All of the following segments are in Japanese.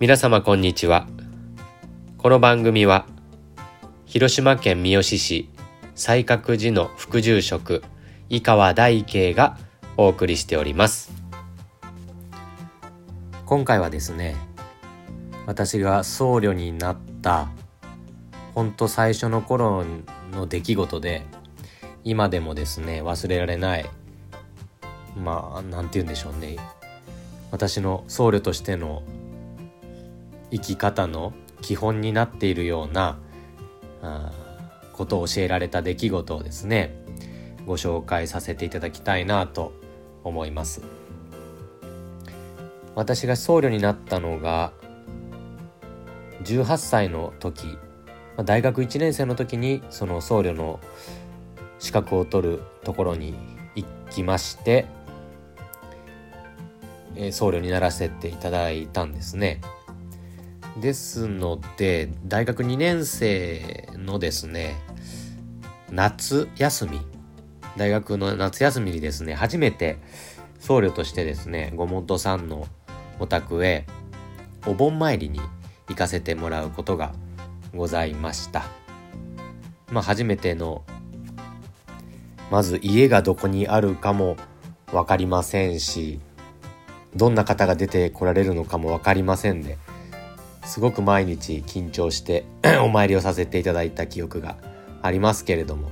皆様こんにちは。この番組は広島県三次市西角寺の副住職井川大慶がお送りしております。今回はですね私が僧侶になったほんと最初の頃の出来事で今でもですね忘れられないまあ何て言うんでしょうね。私の僧侶としての生き方の基本になっているようなあことを教えられた出来事をですねご紹介させていただきたいなと思います私が僧侶になったのが18歳の時大学1年生の時にその僧侶の資格を取るところに行きまして、え僧侶にならせていただいたんですね。ですので大学2年生のですね夏休み。大学の夏休みにですね初めて僧侶としてですねごもとさんのお宅へお盆参りに行かせてもらうことがございました。まあ初めてのまず家がどこにあるかも分かりませんしどんな方が出てこられるのかも分かりませんですごく毎日緊張して お参りをさせていただいた記憶がありますけれども。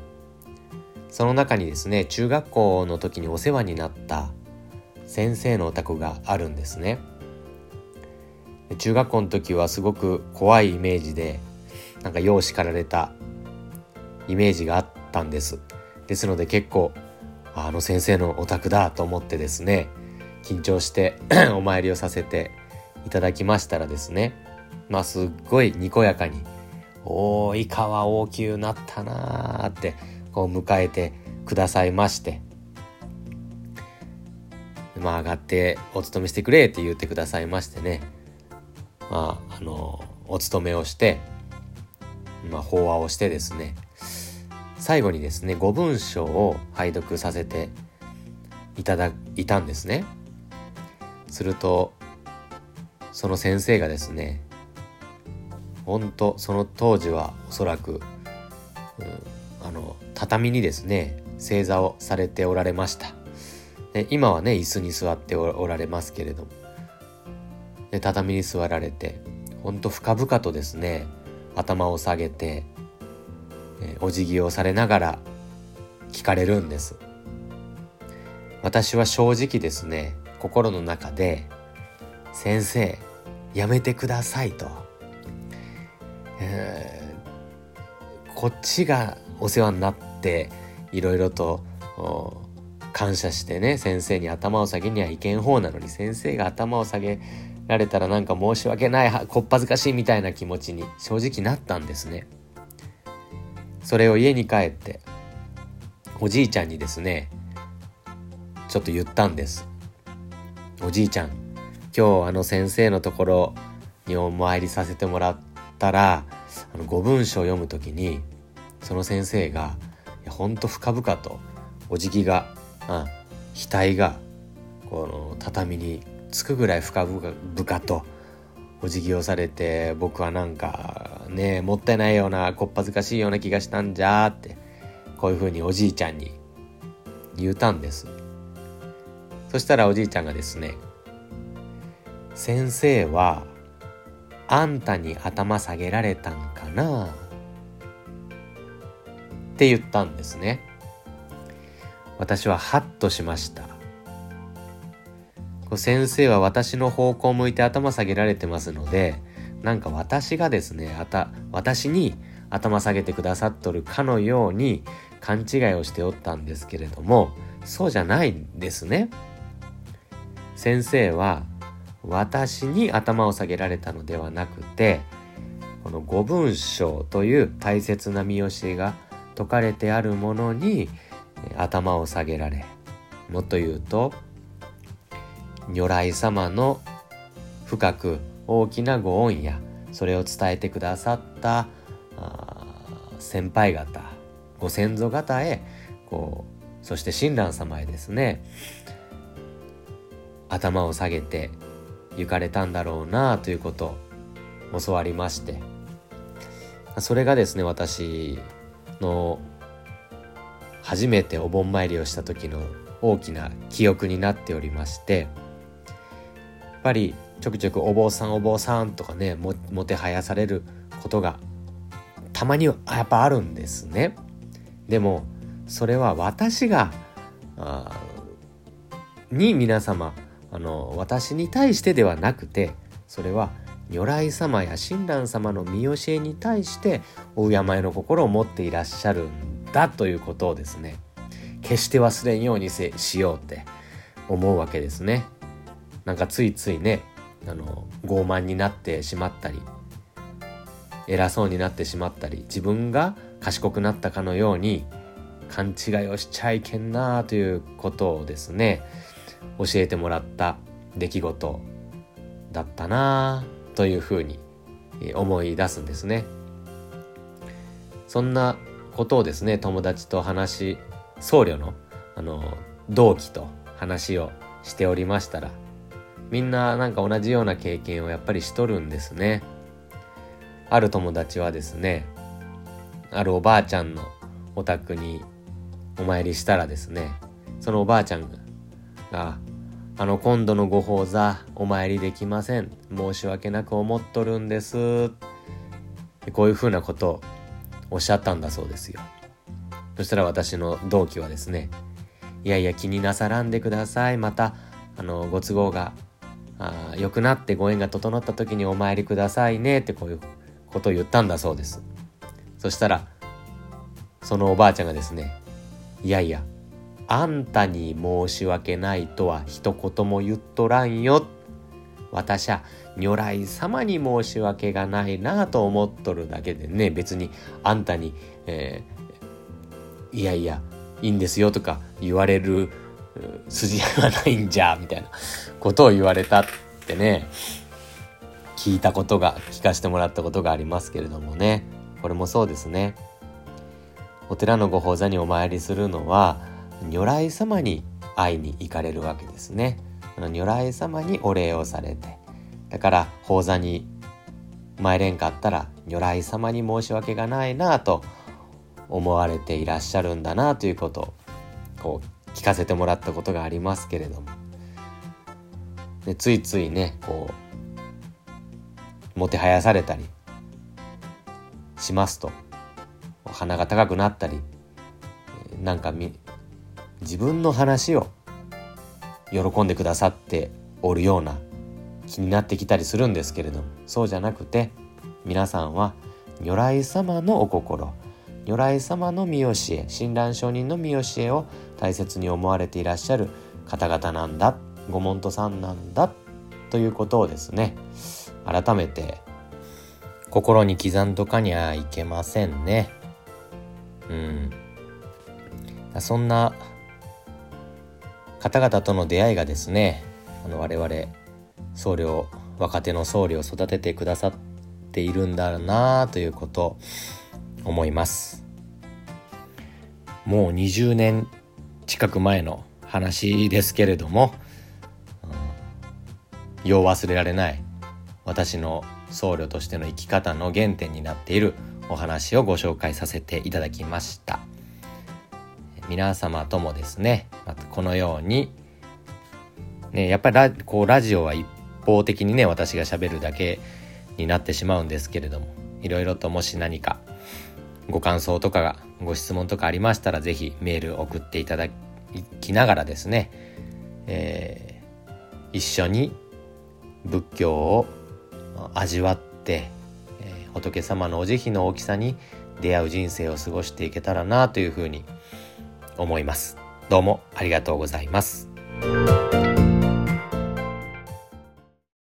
その中にですね中学校の時にお世話になった先生のお宅があるんですね。中学校の時はすごく怖いイメージでなんか世を叱られたイメージがあったんです。ですので結構あの先生のお宅だと思ってですね緊張して お参りをさせていただきましたらですねまあすっごいにこやかに「おーい川大きゅうなったな」ってこう迎えてくださいましてまあ上がってお勤めしてくれって言ってくださいましてねまああのお勤めをしてまあ法話をしてですね最後にですね5文章を拝読させていただいたんですね。するとその先生がですね本当その当時はおそらく、うん、あの畳にですね正座をされておられました。で今はね椅子に座っておられますけれども。で畳に座られて本当深々とですね頭を下げて、お辞儀をされながら聞かれるんです。私は正直ですね心の中で「先生やめてください」と。え、こっちがお世話になっていろいろと感謝してね先生に頭を下げにはいけん方なのに先生が頭を下げられたらなんか申し訳ないこっぱずかしいみたいな気持ちに正直なったんですね。それを家に帰っておじいちゃんにですねちょっと言ったんです。おじいちゃん今日あの先生のところにお参りさせてもらったらあの5文章を読む時にその先生がいやほんと深々とお辞儀が、うん、額がこの畳につくぐらい深々とお辞儀をされて僕はなんかねもったいないようなこっぱずかしいような気がしたんじゃってこういうふうにおじいちゃんに言うたんです。そしたらおじいちゃんがですね先生はあんたに頭下げられたんかな？って言ったんですね。私はハッとしました。先生は私の方向を向いて頭下げられてますのでなんか私がですねあた私に頭下げてくださっとるかのように勘違いをしておったんですけれどもそうじゃないんですね。先生は私に頭を下げられたのではなくてこの五文章という大切な見教えが説かれてあるものに頭を下げられもっと言うと如来様の深く大きなご恩やそれを伝えてくださった先輩方ご先祖方へこうそして親鸞様へですね頭を下げて行かれたんだろうなということを教わりましてそれがですね私の初めてお盆参りをした時の大きな記憶になっておりましてやっぱりちょくちょくお坊さんお坊さんとかねももてはやされることがたまにはやっぱあるんですね。でもそれは私がに皆様あの私に対してではなくてそれは如来様や親鸞様の見教えに対してお敬いの心を持っていらっしゃるんだということをですね決して忘れんようにせしようって思うわけですね。なんかついついねあの傲慢になってしまったり偉そうになってしまったり自分が賢くなったかのように勘違いをしちゃいけんなということをですね教えてもらった出来事だったなあというふうに思い出すんですね。そんなことをですね友達と話僧侶のあの同期と話をしておりましたらみんななんか同じような経験をやっぱりしとるんですね。ある友達はですねあるおばあちゃんのお宅にお参りしたらですねそのおばあちゃんが「あの今度のご法座お参りできません。申し訳なく思っとるんです」こういうふうなことをおっしゃったんだそうですよ。そしたら私の同期はですね「いやいや気になさらんでください。またあのご都合があ良くなってご縁が整った時にお参りくださいね」ってこういうことを言ったんだそうです。そしたらそのおばあちゃんがですねいやいや、あんたに申し訳ないとは一言も言っとらんよ。私は如来様に申し訳がないなと思っとるだけでね、別にあんたに、えー、いやいや、いいんですよとか言われる筋合いはないんじゃ、みたいなことを言われたってね、聞いたことが、聞かせてもらったことがありますけれどもね、これもそうですね。お寺のご法座にお参りするのは如来様に会いに行かれるわけですね。如来様にお礼をされて。だから法座に参れんかったら如来様に申し訳がないなと思われていらっしゃるんだなということをこう聞かせてもらったことがありますけれども。でついついねこうもてはやされたりしますと。鼻が高くなったりなんか自分の話を喜んでくださっておるような気になってきたりするんですけれどもそうじゃなくて皆さんは如来様のお心如来様の見教え親鸞上人の見教えを大切に思われていらっしゃる方々なんだご門徒さんなんだということをですね改めて心に刻んどかにゃいけませんね。うんそんな方々との出会いがですねあの我々僧侶若手の僧侶を育ててくださっているんだなということ思います。もう20年近く前の話ですけれども、うん、よう忘れられない私の僧侶としての生き方の原点になっているお話をご紹介させていただきました。皆様ともですねまこのようにねやっぱりラこうラジオは一方的にね私がしゃべるだけになってしまうんですけれどもいろいろともし何かご感想とかがご質問とかありましたら是非メール送っていただきながらですね、えー、一緒に仏教を味わってえ仏様のお慈悲の大きさに出会う人生を過ごしていけたらなというふうに思います。どうもありがとうございます。